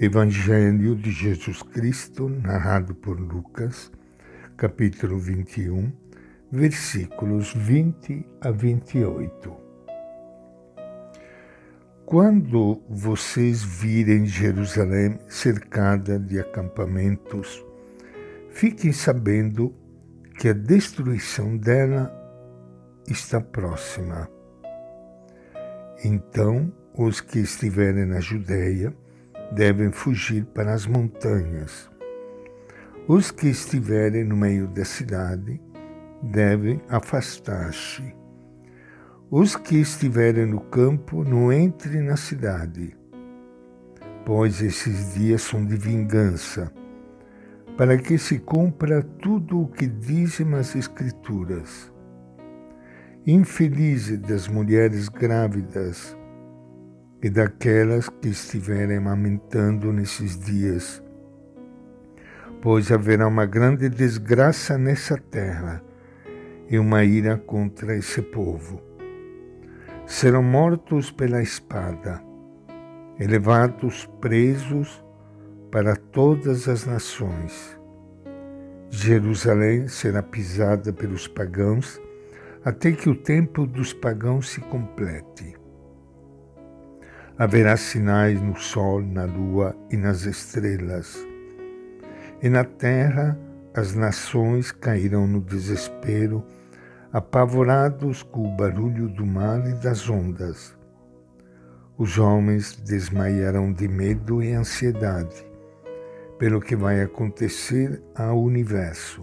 Evangelho de Jesus Cristo, narrado por Lucas, capítulo 21, versículos 20 a 28. Quando vocês virem Jerusalém cercada de acampamentos, fiquem sabendo que a destruição dela está próxima. Então, os que estiverem na Judéia, devem fugir para as montanhas. Os que estiverem no meio da cidade devem afastar-se. Os que estiverem no campo não entrem na cidade, pois esses dias são de vingança, para que se cumpra tudo o que dizem as Escrituras. Infeliz das mulheres grávidas e daquelas que estiverem amamentando nesses dias, pois haverá uma grande desgraça nessa terra e uma ira contra esse povo. Serão mortos pela espada, elevados presos para todas as nações. Jerusalém será pisada pelos pagãos até que o tempo dos pagãos se complete. Haverá sinais no sol, na lua e nas estrelas. E na terra as nações cairão no desespero, apavorados com o barulho do mar e das ondas. Os homens desmaiarão de medo e ansiedade pelo que vai acontecer ao universo,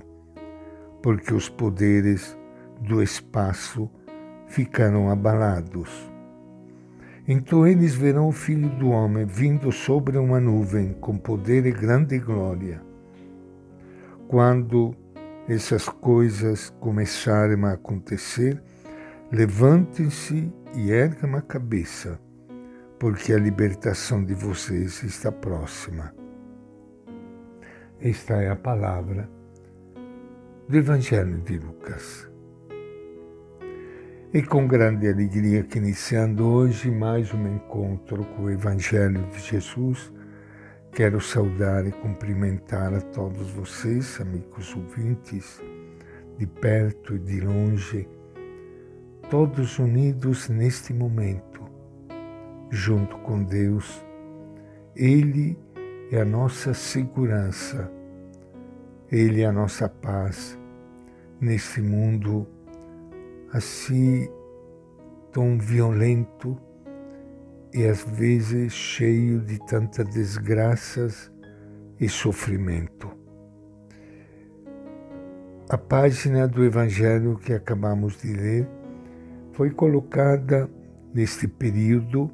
porque os poderes do espaço ficarão abalados então eles verão o Filho do Homem vindo sobre uma nuvem com poder e grande glória. Quando essas coisas começarem a acontecer, levantem-se e ergam a cabeça, porque a libertação de vocês está próxima. Esta é a palavra do Evangelho de Lucas. E com grande alegria que iniciando hoje mais um encontro com o Evangelho de Jesus, quero saudar e cumprimentar a todos vocês, amigos ouvintes, de perto e de longe, todos unidos neste momento, junto com Deus. Ele é a nossa segurança, Ele é a nossa paz neste mundo assim tão violento e às vezes cheio de tantas desgraças e sofrimento. A página do Evangelho que acabamos de ler foi colocada neste período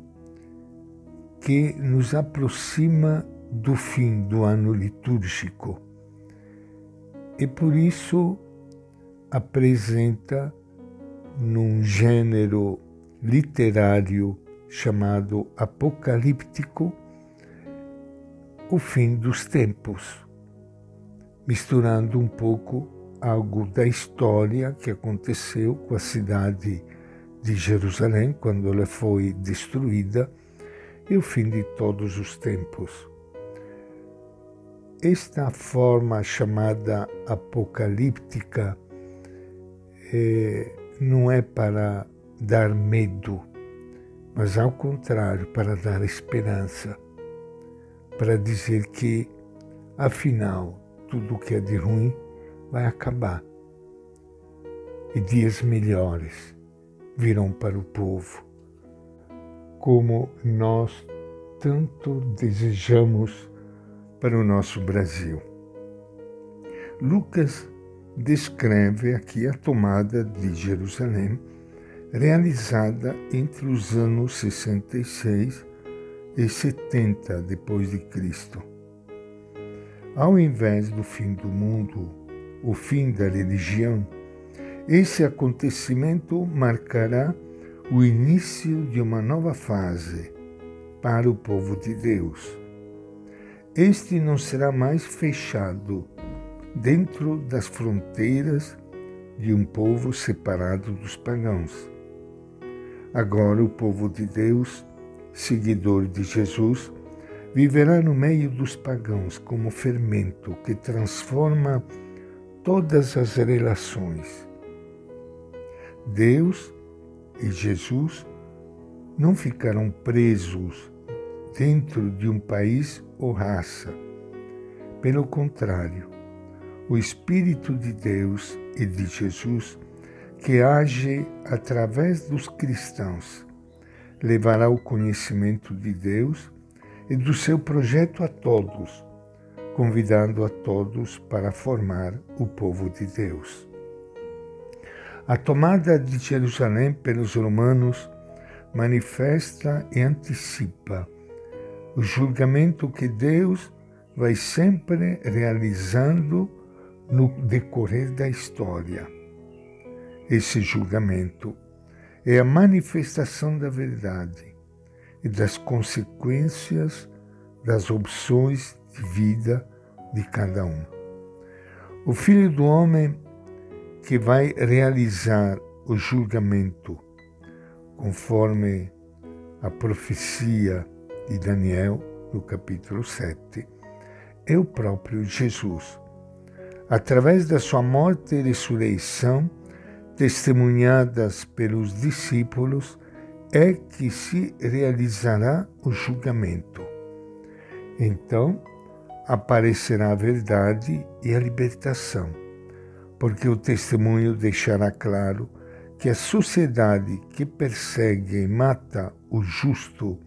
que nos aproxima do fim do ano litúrgico e por isso apresenta num gênero literário chamado apocalíptico, o fim dos tempos, misturando um pouco algo da história que aconteceu com a cidade de Jerusalém quando ela foi destruída e o fim de todos os tempos. Esta forma chamada apocalíptica é, não é para dar medo, mas ao contrário, para dar esperança, para dizer que, afinal, tudo que é de ruim vai acabar e dias melhores virão para o povo, como nós tanto desejamos para o nosso Brasil. Lucas descreve aqui a tomada de Jerusalém, realizada entre os anos 66 e 70 depois de Cristo. Ao invés do fim do mundo, o fim da religião, esse acontecimento marcará o início de uma nova fase para o povo de Deus. Este não será mais fechado dentro das fronteiras de um povo separado dos pagãos. Agora, o povo de Deus, seguidor de Jesus, viverá no meio dos pagãos como fermento que transforma todas as relações. Deus e Jesus não ficarão presos dentro de um país ou raça. Pelo contrário, o Espírito de Deus e de Jesus, que age através dos cristãos, levará o conhecimento de Deus e do seu projeto a todos, convidando a todos para formar o povo de Deus. A tomada de Jerusalém pelos romanos manifesta e antecipa o julgamento que Deus vai sempre realizando no decorrer da história. Esse julgamento é a manifestação da verdade e das consequências das opções de vida de cada um. O Filho do Homem que vai realizar o julgamento conforme a profecia de Daniel, no capítulo 7, é o próprio Jesus. Através da sua morte e ressurreição, testemunhadas pelos discípulos, é que se realizará o julgamento. Então aparecerá a verdade e a libertação, porque o testemunho deixará claro que a sociedade que persegue e mata o justo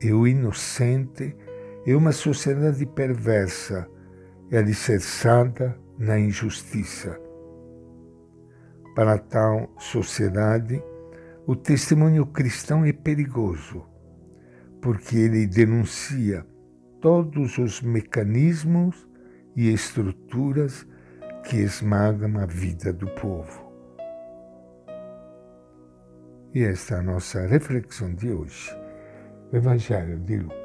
e o inocente é uma sociedade perversa e alicerçada na injustiça. Para tal sociedade, o testemunho cristão é perigoso, porque ele denuncia todos os mecanismos e estruturas que esmagam a vida do povo. E esta é a nossa reflexão de hoje. O Evangelho de Lucas.